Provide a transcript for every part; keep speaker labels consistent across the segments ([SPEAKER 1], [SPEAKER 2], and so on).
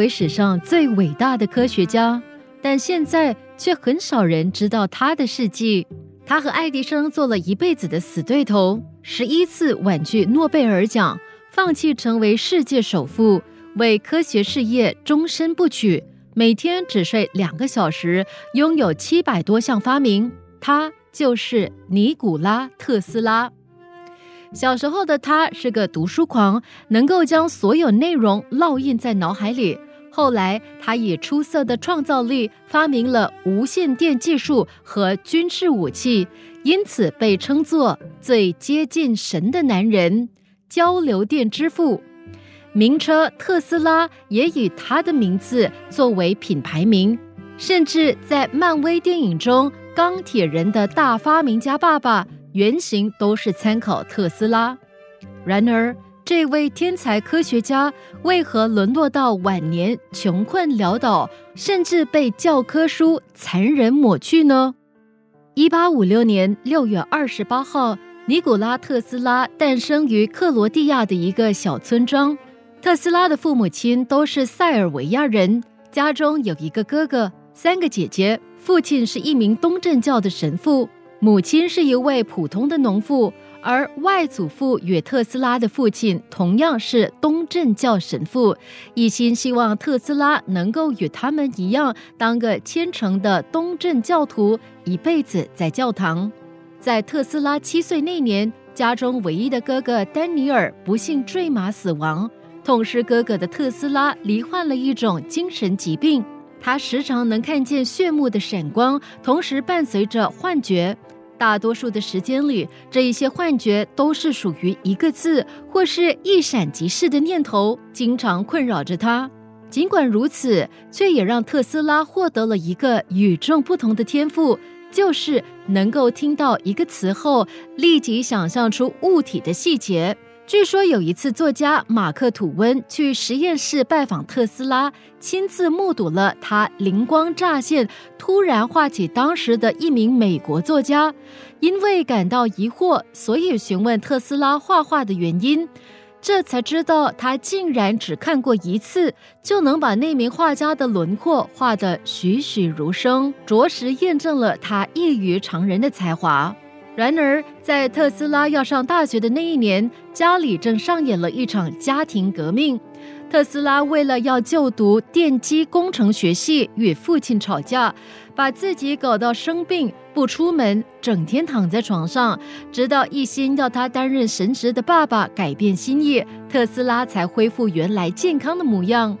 [SPEAKER 1] 为史上最伟大的科学家，但现在却很少人知道他的事迹。他和爱迪生做了一辈子的死对头，十一次婉拒诺贝尔奖，放弃成为世界首富，为科学事业终身不娶，每天只睡两个小时，拥有七百多项发明。他就是尼古拉特斯拉。小时候的他是个读书狂，能够将所有内容烙印在脑海里。后来，他以出色的创造力发明了无线电技术和军事武器，因此被称作最接近神的男人——交流电之父。名车特斯拉也以他的名字作为品牌名，甚至在漫威电影中，钢铁人的大发明家爸爸。原型都是参考特斯拉。然而，这位天才科学家为何沦落到晚年穷困潦倒，甚至被教科书残忍抹去呢？一八五六年六月二十八号，尼古拉特斯拉诞生于克罗地亚的一个小村庄。特斯拉的父母亲都是塞尔维亚人，家中有一个哥哥，三个姐姐。父亲是一名东正教的神父。母亲是一位普通的农妇，而外祖父与特斯拉的父亲同样是东正教神父，一心希望特斯拉能够与他们一样当个虔诚的东正教徒，一辈子在教堂。在特斯拉七岁那年，家中唯一的哥哥丹尼尔不幸坠马死亡，痛失哥哥的特斯拉罹患了一种精神疾病。他时常能看见血幕的闪光，同时伴随着幻觉。大多数的时间里，这一些幻觉都是属于一个字或是一闪即逝的念头，经常困扰着他。尽管如此，却也让特斯拉获得了一个与众不同的天赋，就是能够听到一个词后，立即想象出物体的细节。据说有一次，作家马克·吐温去实验室拜访特斯拉，亲自目睹了他灵光乍现，突然画起当时的一名美国作家。因为感到疑惑，所以询问特斯拉画画的原因。这才知道，他竟然只看过一次，就能把那名画家的轮廓画得栩栩如生，着实验证了他异于常人的才华。然而，在特斯拉要上大学的那一年，家里正上演了一场家庭革命。特斯拉为了要就读电机工程学系，与父亲吵架，把自己搞到生病，不出门，整天躺在床上，直到一心要他担任神职的爸爸改变心意，特斯拉才恢复原来健康的模样。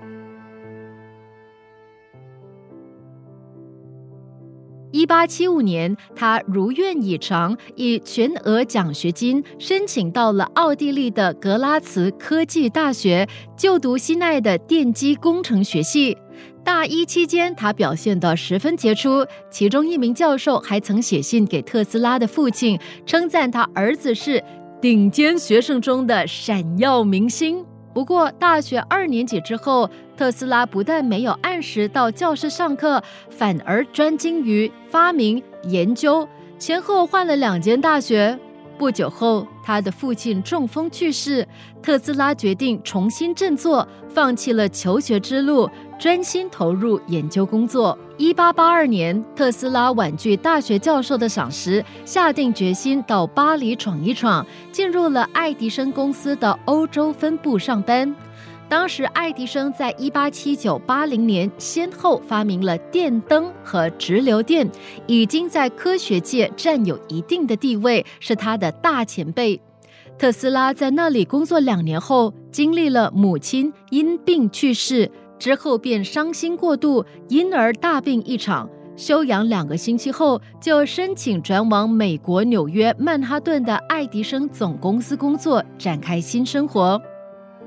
[SPEAKER 1] 一八七五年，他如愿以偿，以全额奖学金申请到了奥地利的格拉茨科技大学就读心爱的电机工程学系。大一期间，他表现得十分杰出，其中一名教授还曾写信给特斯拉的父亲，称赞他儿子是顶尖学生中的闪耀明星。不过，大学二年级之后，特斯拉不但没有按时到教室上课，反而专精于发明研究，前后换了两间大学。不久后，他的父亲中风去世，特斯拉决定重新振作，放弃了求学之路，专心投入研究工作。一八八二年，特斯拉婉拒大学教授的赏识，下定决心到巴黎闯一闯，进入了爱迪生公司的欧洲分部上班。当时，爱迪生在一八七九、八零年先后发明了电灯和直流电，已经在科学界占有一定的地位，是他的大前辈。特斯拉在那里工作两年后，经历了母亲因病去世。之后便伤心过度，因而大病一场。休养两个星期后，就申请转往美国纽约曼哈顿的爱迪生总公司工作，展开新生活。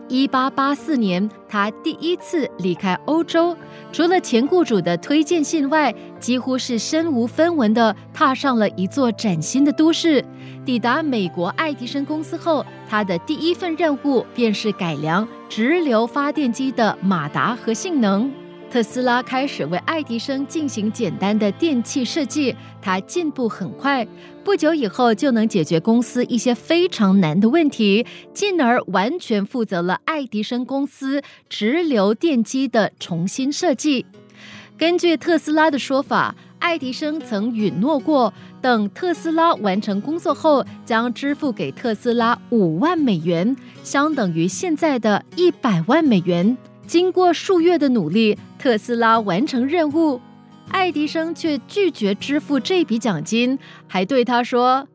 [SPEAKER 1] 一八八四年，他第一次离开欧洲，除了前雇主的推荐信外，几乎是身无分文的踏上了一座崭新的都市。抵达美国爱迪生公司后，他的第一份任务便是改良直流发电机的马达和性能。特斯拉开始为爱迪生进行简单的电器设计，他进步很快，不久以后就能解决公司一些非常难的问题，进而完全负责了爱迪生公司直流电机的重新设计。根据特斯拉的说法，爱迪生曾允诺过，等特斯拉完成工作后，将支付给特斯拉五万美元，相等于现在的一百万美元。经过数月的努力，特斯拉完成任务，爱迪生却拒绝支付这笔奖金，还对他说：“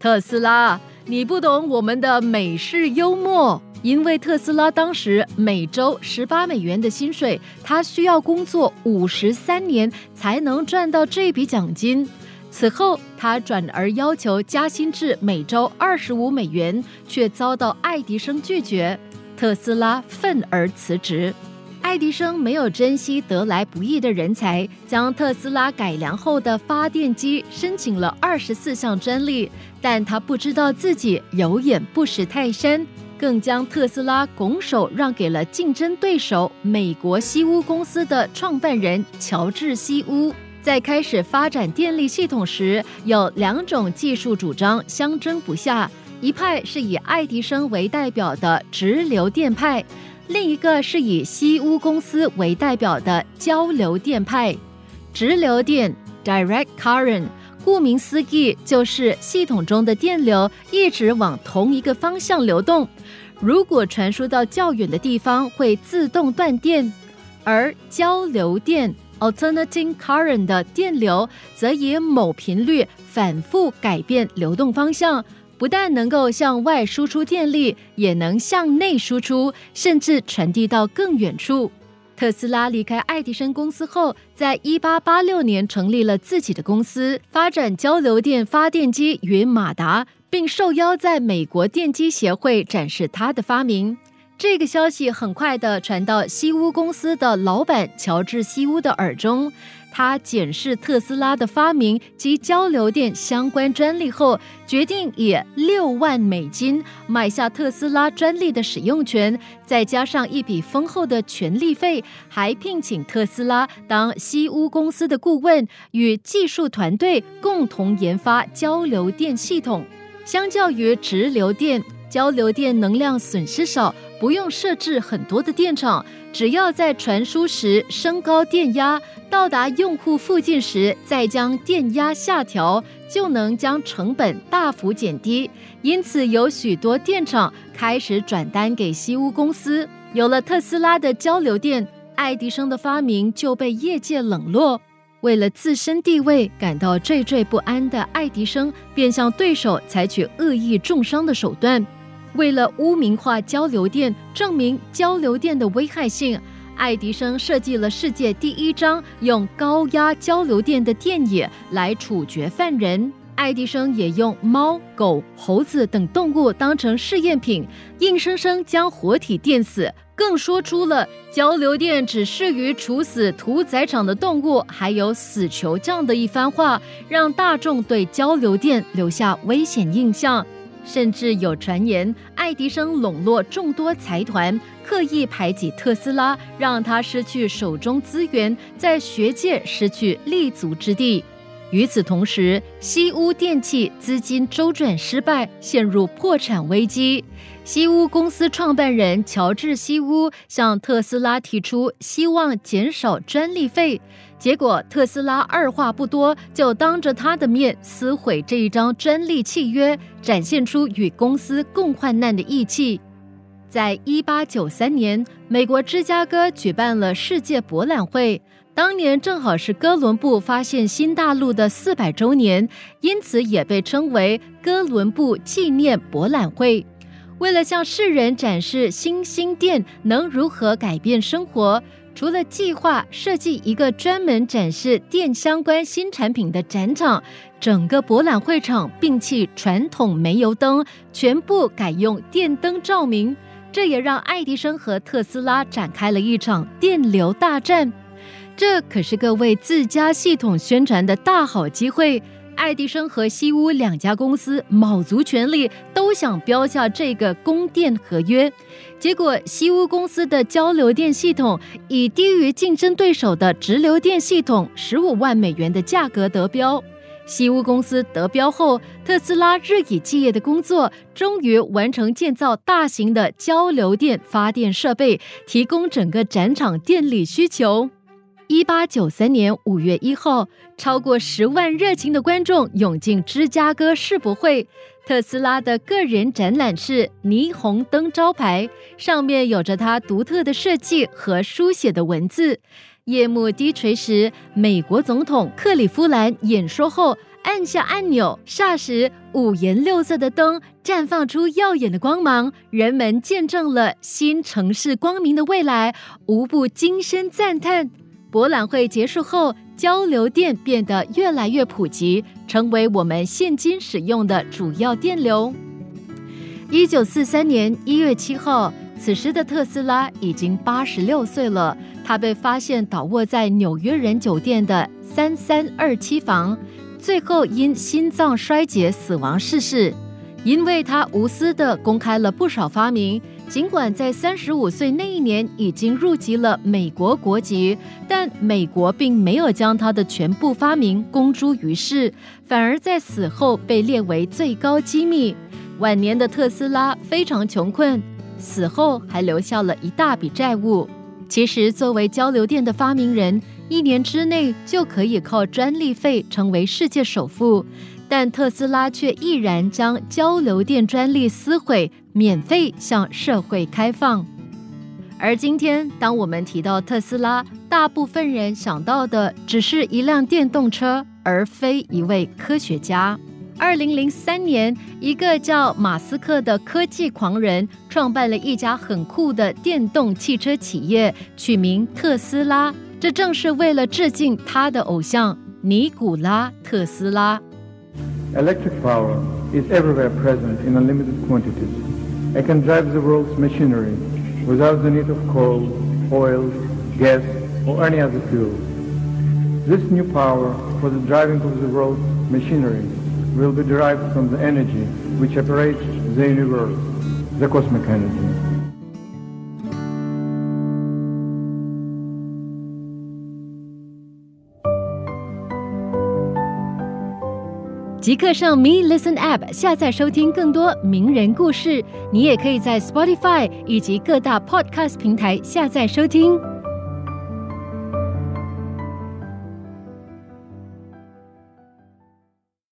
[SPEAKER 1] 特斯拉，你不懂我们的美式幽默。”因为特斯拉当时每周十八美元的薪水，他需要工作五十三年才能赚到这笔奖金。此后，他转而要求加薪至每周二十五美元，却遭到爱迪生拒绝。特斯拉愤而辞职，爱迪生没有珍惜得来不易的人才，将特斯拉改良后的发电机申请了二十四项专利，但他不知道自己有眼不识泰山，更将特斯拉拱手让给了竞争对手美国西屋公司的创办人乔治西屋。在开始发展电力系统时，有两种技术主张相争不下。一派是以爱迪生为代表的直流电派，另一个是以西屋公司为代表的交流电派。直流电 （direct current） 顾名思义，就是系统中的电流一直往同一个方向流动。如果传输到较远的地方，会自动断电；而交流电 （alternating current） 的电流则以某频率反复改变流动方向。不但能够向外输出电力，也能向内输出，甚至传递到更远处。特斯拉离开爱迪生公司后，在一八八六年成立了自己的公司，发展交流电发电机与马达，并受邀在美国电机协会展示他的发明。这个消息很快的传到西屋公司的老板乔治西屋的耳中。他检视特斯拉的发明及交流电相关专利后，决定以六万美金买下特斯拉专利的使用权，再加上一笔丰厚的权利费，还聘请特斯拉当西屋公司的顾问，与技术团队共同研发交流电系统。相较于直流电，交流电能量损失少，不用设置很多的电厂。只要在传输时升高电压，到达用户附近时再将电压下调，就能将成本大幅减低。因此，有许多电厂开始转单给西屋公司。有了特斯拉的交流电，爱迪生的发明就被业界冷落。为了自身地位感到惴惴不安的爱迪生，便向对手采取恶意重伤的手段。为了污名化交流电，证明交流电的危害性，爱迪生设计了世界第一张用高压交流电的电椅来处决犯人。爱迪生也用猫、狗、猴子等动物当成试验品，硬生生将活体电死，更说出了交流电只适于处死屠宰场的动物，还有死囚这样的一番话，让大众对交流电留下危险印象。甚至有传言，爱迪生笼络众多财团，刻意排挤特斯拉，让他失去手中资源，在学界失去立足之地。与此同时，西屋电器资金周转失败，陷入破产危机。西屋公司创办人乔治·西屋向特斯拉提出，希望减少专利费。结果，特斯拉二话不多，就当着他的面撕毁这一张专利契约，展现出与公司共患难的义气。在一八九三年，美国芝加哥举办了世界博览会，当年正好是哥伦布发现新大陆的四百周年，因此也被称为哥伦布纪念博览会。为了向世人展示新兴电能如何改变生活。除了计划设计一个专门展示电相关新产品的展场，整个博览会场摒弃传统煤油灯，全部改用电灯照明。这也让爱迪生和特斯拉展开了一场电流大战。这可是个为自家系统宣传的大好机会。爱迪生和西屋两家公司卯足全力，都想标下这个供电合约。结果，西屋公司的交流电系统以低于竞争对手的直流电系统十五万美元的价格得标。西屋公司得标后，特斯拉日以继夜的工作，终于完成建造大型的交流电发电设备，提供整个展场电力需求。一八九三年五月一号，超过十万热情的观众涌进芝加哥世博会。特斯拉的个人展览是霓虹灯招牌，上面有着他独特的设计和书写的文字。夜幕低垂时，美国总统克里夫兰演说后按下按钮，霎时五颜六色的灯绽放出耀眼的光芒，人们见证了新城市光明的未来，无不惊声赞叹。博览会结束后，交流电变得越来越普及，成为我们现今使用的主要电流。一九四三年一月七号，此时的特斯拉已经八十六岁了。他被发现倒卧在纽约人酒店的三三二七房，最后因心脏衰竭死亡逝世。因为他无私的公开了不少发明。尽管在三十五岁那一年已经入籍了美国国籍，但美国并没有将他的全部发明公诸于世，反而在死后被列为最高机密。晚年的特斯拉非常穷困，死后还留下了一大笔债务。其实，作为交流电的发明人，一年之内就可以靠专利费成为世界首富。但特斯拉却毅然将交流电专利撕毁，免费向社会开放。而今天，当我们提到特斯拉，大部分人想到的只是一辆电动车，而非一位科学家。二零零三年，一个叫马斯克的科技狂人创办了一家很酷的电动汽车企业，取名特斯拉。这正是为了致敬他的偶像尼古拉特斯拉。
[SPEAKER 2] Electric power is everywhere present in unlimited quantities and can drive the world's machinery without the need of coal, oil, gas, or any other fuel. This new power for the driving of the world's machinery will be derived from the energy which operates the universe, the cosmic energy.
[SPEAKER 1] 即刻上 Me Listen App 下载收听更多名人故事。你也可以在 Spotify 以及各大 Podcast 平台下载收听。